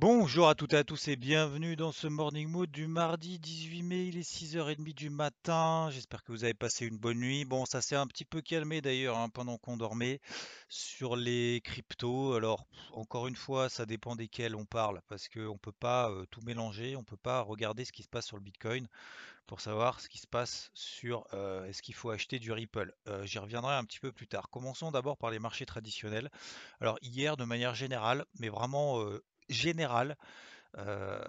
Bonjour à toutes et à tous et bienvenue dans ce Morning Mood du mardi 18 mai, il est 6h30 du matin, j'espère que vous avez passé une bonne nuit. Bon, ça s'est un petit peu calmé d'ailleurs hein, pendant qu'on dormait sur les cryptos. Alors, encore une fois, ça dépend desquels on parle parce qu'on ne peut pas euh, tout mélanger, on ne peut pas regarder ce qui se passe sur le Bitcoin pour savoir ce qui se passe sur euh, est-ce qu'il faut acheter du Ripple. Euh, J'y reviendrai un petit peu plus tard. Commençons d'abord par les marchés traditionnels. Alors, hier, de manière générale, mais vraiment générale, euh,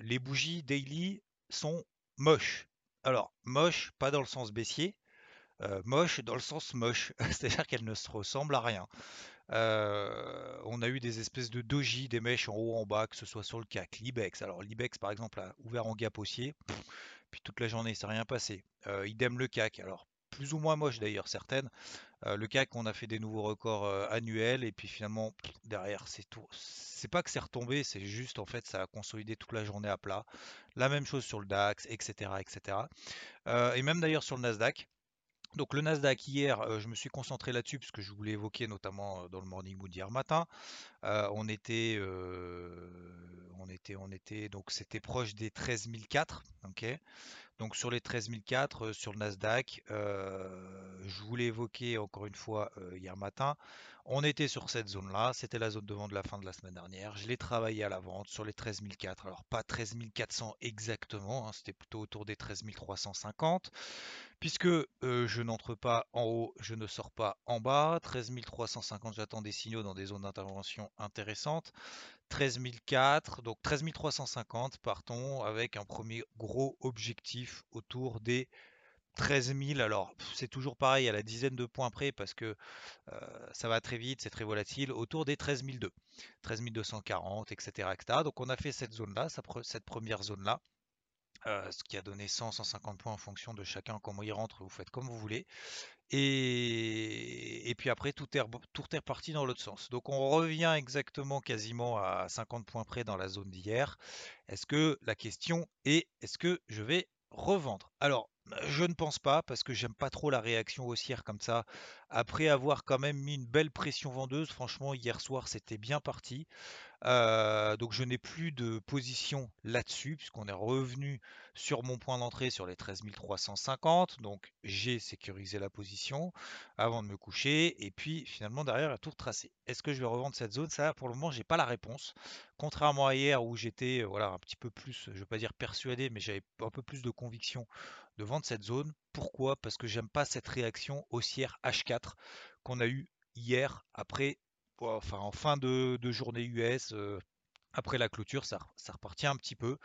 les bougies daily sont moches. Alors, moches, pas dans le sens baissier, euh, moches dans le sens moche, c'est-à-dire qu'elles ne se ressemblent à rien. Euh, on a eu des espèces de doji, des mèches en haut, en bas, que ce soit sur le CAC, l'IBEX. Alors l'IBEX par exemple a ouvert en gap haussier, puis toute la journée, ça rien passé. Euh, idem le CAC. Alors plus ou moins moche d'ailleurs certaines. Le CAC, on a fait des nouveaux records annuels et puis finalement derrière c'est tout. C'est pas que c'est retombé, c'est juste en fait ça a consolidé toute la journée à plat. La même chose sur le DAX, etc., etc. Et même d'ailleurs sur le Nasdaq. Donc le Nasdaq hier, je me suis concentré là-dessus puisque je voulais évoquer notamment dans le Morning Mood hier matin. On était, on était, on était, donc c'était proche des 13 004, ok? Donc sur les 13 004 euh, sur le Nasdaq, je voulais évoquer encore une fois hier matin. On était sur cette zone-là, c'était la zone de vente de la fin de la semaine dernière. Je l'ai travaillé à la vente sur les 13 004. Alors pas 13 400 exactement, hein, c'était plutôt autour des 13 350. Puisque je n'entre pas en haut, je ne sors pas en bas. 13 350, j'attends des signaux dans des zones d'intervention intéressantes. 13 004, donc 13 350, partons avec un premier gros objectif autour des 13 000. Alors, c'est toujours pareil à la dizaine de points près parce que ça va très vite, c'est très volatile, autour des 13 002, 13 240, etc.. Donc, on a fait cette zone-là, cette première zone-là. ce qui a donné 100-150 points en fonction de chacun, comment il rentre, vous faites comme vous voulez. Et, puis après, tout est, tout est reparti dans l'autre sens. Donc on revient exactement quasiment à 50 points près dans la zone d'hier. Est-ce que la question est, est-ce que je vais revendre? Alors, je ne pense pas parce que j'aime pas trop la réaction haussière comme ça. Après avoir quand même mis une belle pression vendeuse, franchement, hier soir, c'était bien parti. Euh, donc je n'ai plus de position là-dessus puisqu'on est revenu sur mon point d'entrée sur les 13 350. Donc j'ai sécurisé la position avant de me coucher et puis finalement derrière à tout retracé. Est-ce que je vais revendre cette zone? Ça pour le moment j'ai pas la réponse. Contrairement à hier où j'étais voilà un petit peu plus, je vais pas dire persuadé, mais j'avais un peu plus de conviction de vendre cette zone. Pourquoi? Parce que j'aime pas cette réaction haussière H4 qu'on a eu hier après enfin, en fin de, journée US, euh, après la clôture, ça, ça repartit un petit peu.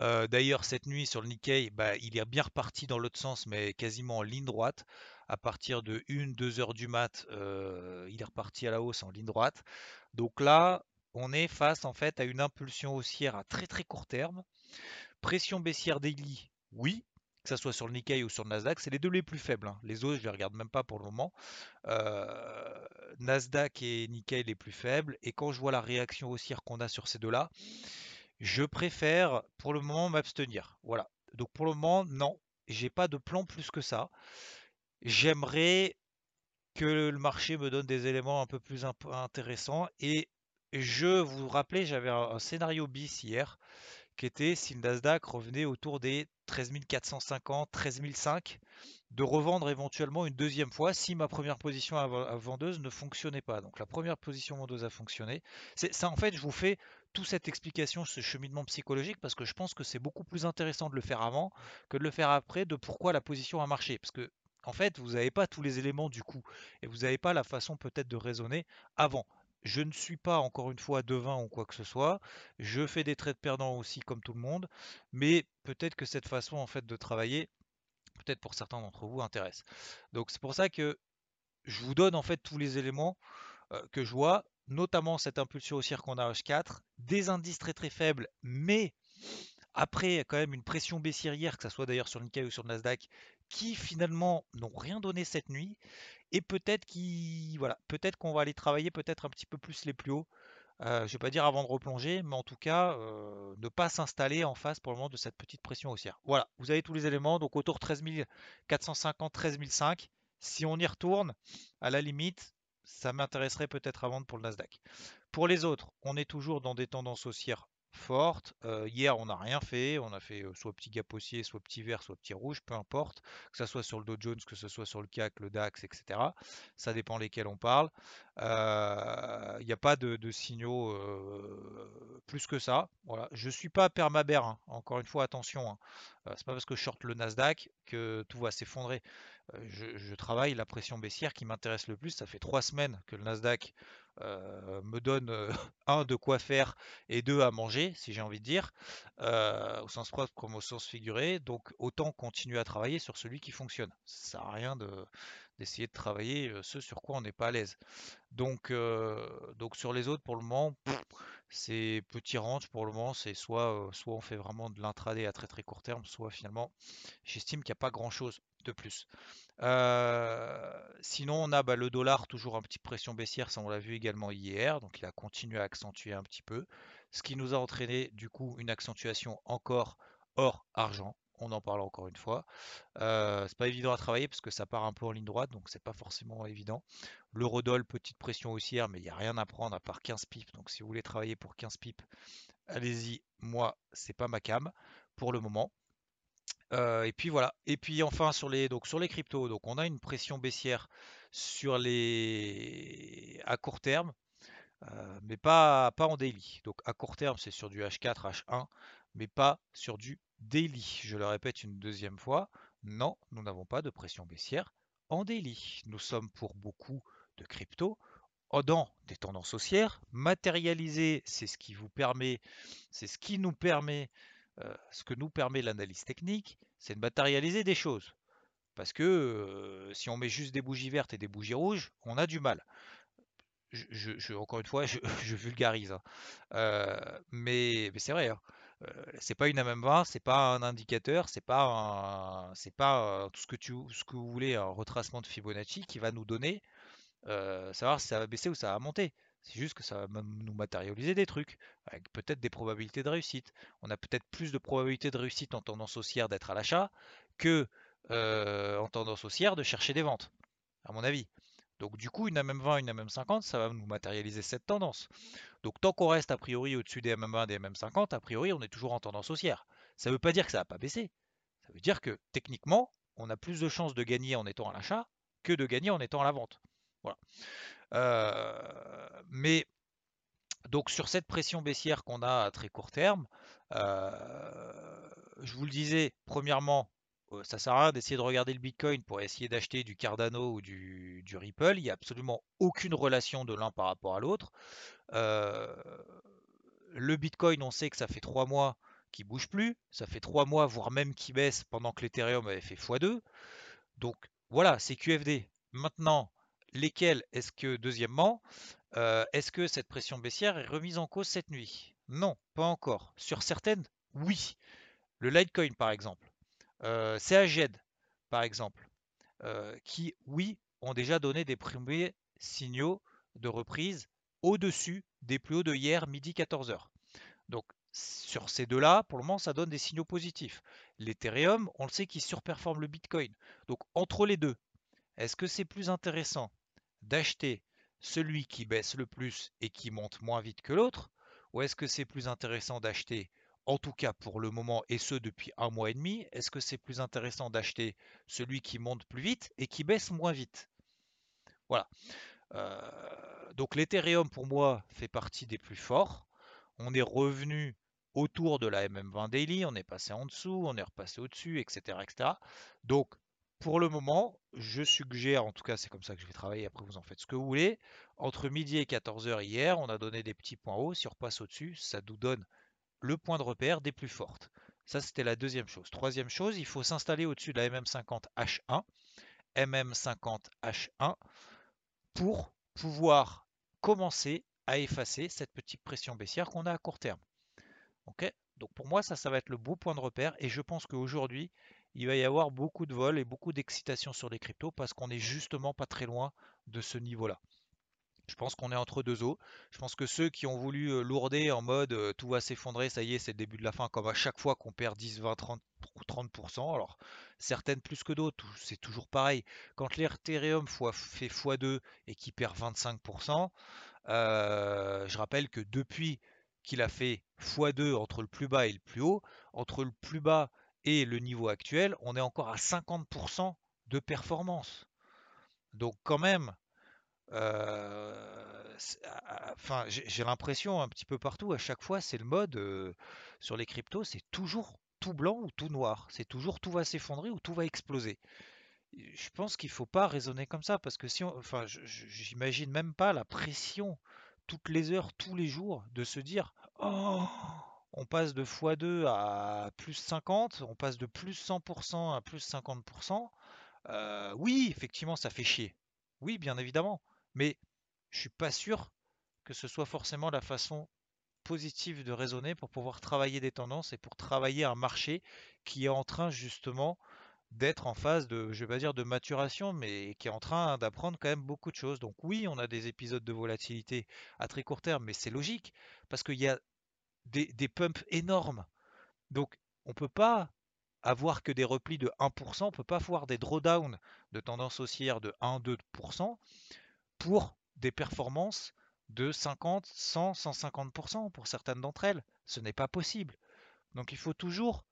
Euh, d'ailleurs, cette nuit sur le Nikkei, bah, il est bien reparti dans l'autre sens, mais quasiment en ligne droite. À partir de 1-2 heures du mat, euh, il est reparti à la hausse en ligne droite. Donc là, on est face en fait à une impulsion haussière à très très court terme. Pression baissière daily, oui, que ça soit sur le Nikkei ou sur le Nasdaq, c'est les deux les plus faibles. hein. Les autres, je les regarde même pas pour le moment. Euh, Nasdaq et Nikkei les plus faibles. Et quand je vois la réaction haussière qu'on a sur ces deux-là, je préfère pour le moment m'abstenir. Voilà. Donc pour le moment, non, j'ai pas de plan plus que ça. J'aimerais que le marché me donne des éléments un peu plus intéressants. Et je vous rappelais, j'avais un scénario bis hier qui était si le Nasdaq revenait autour des 13 450, 13 500, de revendre éventuellement une deuxième fois si ma première position à vendeuse ne fonctionnait pas. Donc la première position vendeuse a fonctionné. C'est ça en fait, je vous fais toute cette explication, ce cheminement psychologique, parce que je pense que c'est beaucoup plus intéressant de le faire avant que de le faire après, de pourquoi la position a marché. Parce que en fait, vous n'avez pas tous les éléments du coup, et vous n'avez pas la façon peut-être de raisonner avant. Je ne suis pas encore une fois devin ou quoi que ce soit. Je fais des trades perdants aussi comme tout le monde, mais peut-être que cette façon en fait de travailler, peut-être pour certains d'entre vous, intéresse. Donc c'est pour ça que je vous donne en fait tous les éléments que je vois, notamment cette impulsion haussière qu'on a à H4, des indices très très faibles, mais après quand même une pression baissière, que ce soit d'ailleurs sur le Nikkei ou sur le Nasdaq, qui finalement n'ont rien donné cette nuit, et peut-être qui voilà, peut-être qu'on va aller travailler peut-être un petit peu plus les plus hauts. Euh, je ne vais pas dire avant de replonger, mais en tout cas, euh, ne pas s'installer en face pour le moment de cette petite pression haussière. Voilà, vous avez tous les éléments, donc autour de 13 450, 13 500. Si on y retourne, à la limite, ça m'intéresserait peut-être à vendre pour le Nasdaq. Pour les autres, on est toujours dans des tendances haussières forte. hier, on n'a rien fait. On a fait soit petit gap haussier, soit petit vert, soit petit rouge, peu importe. Que ce soit sur le Dow Jones, que ce soit sur le CAC, le DAX, etc. Ça dépend lesquels on parle. Il n'y a pas de, signaux plus que ça. Voilà. Je ne suis pas permabère. Hein. Encore une fois, attention. Hein. c'est pas parce que je short le Nasdaq que tout va s'effondrer. Je, travaille la pression baissière qui m'intéresse le plus. Ça fait trois semaines que le Nasdaq euh, me donne euh, un de quoi faire et deux à manger, si j'ai envie de dire, euh, au sens propre comme au sens figuré. Donc autant continuer à travailler sur celui qui fonctionne. Ça sert à rien d'essayer de travailler ce sur quoi on n'est pas à l'aise. Donc, donc sur les autres, pour le moment, c'est petit range. Pour le moment, c'est soit, soit on fait vraiment de l'intraday à très très court terme, soit finalement, j'estime qu'il n'y a pas grand chose de plus. sinon, on a bah, le dollar, toujours un petit pression baissière, ça on l'a vu également hier, donc il a continué à accentuer un petit peu, ce qui nous a entraîné du coup une accentuation encore hors argent. On en parle encore une fois. c'est pas évident à travailler parce que ça part un peu en ligne droite, donc c'est pas forcément évident. L'eurodoll, petite pression haussière, mais il n'y a rien à prendre à part 15 pips. Donc si vous voulez travailler pour 15 pips, allez-y. Moi, c'est pas ma cam pour le moment et puis voilà. Et puis enfin sur les donc sur les cryptos, donc on a une pression baissière sur les à court terme, mais pas pas en daily. Donc à court terme, c'est sur du H4, H1, mais pas sur du daily. Je le répète une deuxième fois. Non, nous n'avons pas de pression baissière en daily. Nous sommes pour beaucoup de cryptos dans des tendances haussières. Matérialiser, c'est ce qui vous permet, c'est ce qui nous permet euh, ce que nous permet l'analyse technique, c'est de matérialiser des choses. Parce que euh, si on met juste des bougies vertes et des bougies rouges, on a du mal. Je, encore une fois, je, vulgarise. Hein. Euh, mais, c'est vrai. Hein. C'est pas une MM20, c'est pas un indicateur, c'est pas c'est pas tout ce que tu, vous voulez, un retracement de Fibonacci qui va nous donner savoir si ça va baisser ou ça va monter. C'est juste que ça va nous matérialiser des trucs, avec peut-être des probabilités de réussite. On a peut-être plus de probabilités de réussite en tendance haussière d'être à l'achat que euh, en tendance haussière de chercher des ventes, à mon avis. Donc du coup, une MM20, une MM50, ça va nous matérialiser cette tendance. Donc tant qu'on reste a priori au-dessus des MM20, des MM50, a priori on est toujours en tendance haussière. Ça ne veut pas dire que ça va pas baisser. Ça veut dire que techniquement, on a plus de chances de gagner en étant à l'achat que de gagner en étant à la vente. Voilà. Euh, mais donc sur cette pression baissière qu'on a à très court terme, euh, je vous le disais, premièrement, ça sert à rien d'essayer de regarder le Bitcoin pour essayer d'acheter du Cardano ou du, Ripple. Il n'y a absolument aucune relation de l'un par rapport à l'autre. le Bitcoin, on sait que ça fait trois mois qu'il bouge plus. Ça fait trois mois, voire même qu'il baisse pendant que l'Ethereum avait fait x2. Donc voilà, c'est QFD. Maintenant, lesquels est-ce que, deuxièmement, est-ce que cette pression baissière est remise en cause cette nuit? Non, pas encore. Sur certaines, oui. Le Litecoin, par exemple. Euh, CAGED, par exemple. Euh, qui, oui, ont déjà donné des premiers signaux de reprise au-dessus des plus hauts de hier, midi 14h. Donc, sur ces deux-là, pour le moment, ça donne des signaux positifs. L'Ethereum, on le sait, qui surperforme le Bitcoin. Donc, entre les deux, est-ce que c'est plus intéressant d'acheter celui qui baisse le plus et qui monte moins vite que l'autre Ou est-ce que c'est plus intéressant d'acheter, en tout cas pour le moment, et ce depuis un mois et demi, est-ce que c'est plus intéressant d'acheter celui qui monte plus vite et qui baisse moins vite? Voilà. Euh, donc l'Ethereum pour moi fait partie des plus forts. On est revenu autour de la MM20 Daily, on est passé en dessous, on est repassé au-dessus, etc., etc. Donc pour le moment, je suggère, en tout cas c'est comme ça que je vais travailler, après vous en faites ce que vous voulez, entre midi et 14h hier, on a donné des petits points hauts, si on repasse au-dessus, ça nous donne le point de repère des plus fortes. Ça c'était la deuxième chose. Troisième chose, il faut s'installer au-dessus de la MM50H1, MM50H1, pour pouvoir commencer à effacer cette petite pression baissière qu'on a à court terme. Ok? Donc pour moi, ça, ça va être le beau point de repère. Et je pense qu'aujourd'hui, il va y avoir beaucoup de vols et beaucoup d'excitation sur les cryptos parce qu'on n'est justement pas très loin de ce niveau-là. Je pense qu'on est entre deux eaux. Je pense que ceux qui ont voulu lourder en mode tout va s'effondrer, ça y est, c'est le début de la fin, comme à chaque fois qu'on perd 10, 20, 30, 30%. Alors, certaines plus que d'autres, c'est toujours pareil. Quand l'Ethereum fait x2 et qu'il perd 25%, euh, je rappelle que depuis qu'il a fait x2 entre le plus bas et le plus haut, entre le plus bas et le niveau actuel, on est encore à 50% de performance. Donc quand même, enfin, j'ai l'impression un petit peu partout, à chaque fois, c'est le mode euh, sur les cryptos, c'est toujours tout blanc ou tout noir. C'est toujours tout va s'effondrer ou tout va exploser. Je pense qu'il faut pas raisonner comme ça parce que si on, enfin, j'imagine même pas la pression toutes les heures, tous les jours, de se dire, oh, on passe de x2 à plus 50, on passe de plus 100% à plus 50%. Euh, oui, effectivement, ça fait chier. Oui, bien évidemment. Mais je suis pas sûr que ce soit forcément la façon positive de raisonner pour pouvoir travailler des tendances et pour travailler un marché qui est en train justement d'être en phase de, je vais pas dire de maturation, mais qui est en train d'apprendre quand même beaucoup de choses. Donc oui, on a des épisodes de volatilité à très court terme, mais c'est logique parce qu'il y a des, des, pumps énormes. Donc on peut pas avoir que des replis de 1%, on peut pas avoir des drawdowns de tendance haussière de 1-2% pour des performances de 50, 100, 150% pour certaines d'entre elles. Ce n'est pas possible. Donc il faut toujours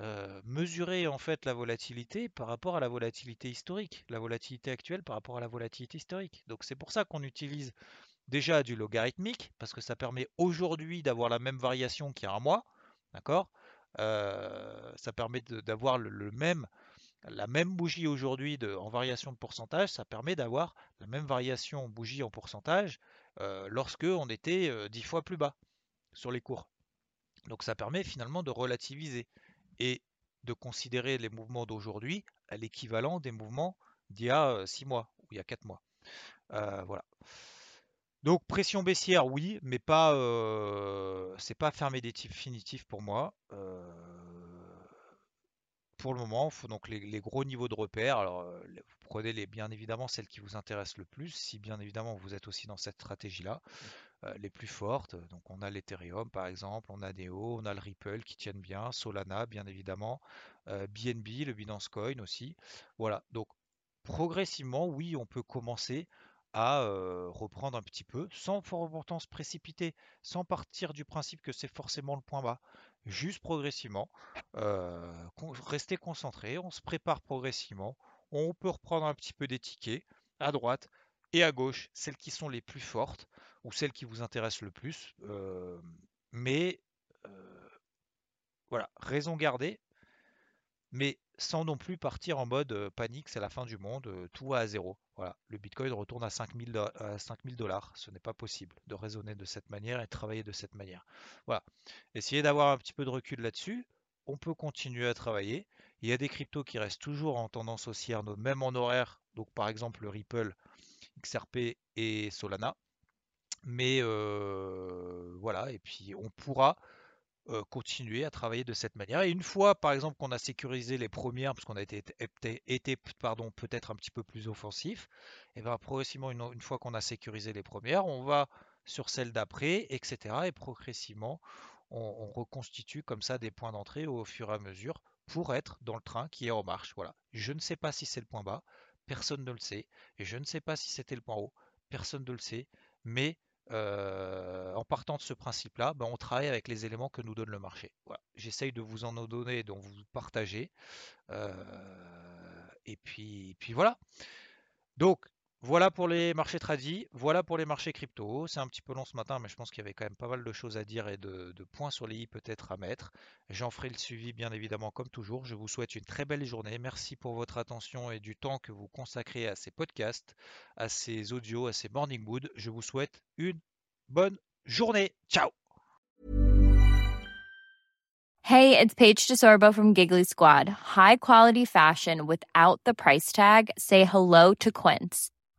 euh, mesurer en fait la volatilité par rapport à la volatilité historique, la volatilité actuelle par rapport à la volatilité historique. Donc c'est pour ça qu'on utilise déjà du logarithmique, parce que ça permet aujourd'hui d'avoir la même variation qu'il y a un mois. D'accord? Euh, Ça permet d'avoir le, même la même bougie aujourd'hui en variation de pourcentage, ça permet d'avoir la même variation bougie en pourcentage euh, lorsque on était 10 euh, fois plus bas sur les cours. Donc ça permet finalement de relativiser et de considérer les mouvements d'aujourd'hui à l'équivalent des mouvements d'il y a 6 euh, mois ou il y a 4 mois. voilà. Donc pression baissière, oui, mais pas, c'est pas fermé définitif pour moi pour le moment, il faut donc les, gros niveaux de repère. Alors, euh, vous prenez les, bien évidemment celles qui vous intéressent le plus, si bien évidemment vous êtes aussi dans cette stratégie-là, euh, les plus fortes. Donc, on a l'Ethereum par exemple, on a Neo, on a le Ripple qui tiennent bien, Solana bien évidemment, BNB, euh, le Binance Coin aussi. Voilà. Donc, progressivement, oui, on peut commencer reprendre un petit peu, sans pour autant se précipiter, sans partir du principe que c'est forcément le point bas juste progressivement. Euh, rester concentré, on se prépare progressivement. On peut reprendre un petit peu des tickets à droite et à gauche, celles qui sont les plus fortes ou celles qui vous intéressent le plus. Mais voilà, raison gardée, mais sans non plus partir en mode panique, c'est la fin du monde, tout va à zéro. Voilà, le Bitcoin retourne à 5000 dollars. Ce n'est pas possible de raisonner de cette manière et de travailler de cette manière. Voilà, essayez d'avoir un petit peu de recul là-dessus. On peut continuer à travailler. Il y a des cryptos qui restent toujours en tendance haussière, même en horaire. Donc par exemple le Ripple, XRP et Solana. Mais voilà, et puis on pourra euh, continuer à travailler de cette manière. Et une fois, par exemple, qu'on a sécurisé les premières, parce qu'on a été, peut-être un petit peu plus offensif, et bien progressivement, une, fois qu'on a sécurisé les premières, on va sur celles d'après, etc. Et progressivement, on, reconstitue comme ça des points d'entrée au fur et à mesure pour être dans le train qui est en marche. Voilà. Je ne sais pas si c'est le point bas, personne ne le sait, et je ne sais pas si c'était le point haut, personne ne le sait, mais en partant de ce principe-là, ben, on travaille avec les éléments que nous donne le marché. J'essaye de vous en donner, de vous partager. Et puis voilà. Donc, voilà pour les marchés tradis, voilà pour les marchés crypto. C'est un petit peu long ce matin, mais je pense qu'il y avait quand même pas mal de choses à dire et de, points sur les i peut-être à mettre. J'en ferai le suivi bien évidemment comme toujours. Je vous souhaite une très belle journée. Merci pour votre attention et du temps que vous consacrez à ces podcasts, à ces audios, à ces morning mood. Je vous souhaite une bonne journée. Ciao Hey, it's Paige DeSorbo from Giggly Squad. High quality fashion without the price tag. Say hello to Quince.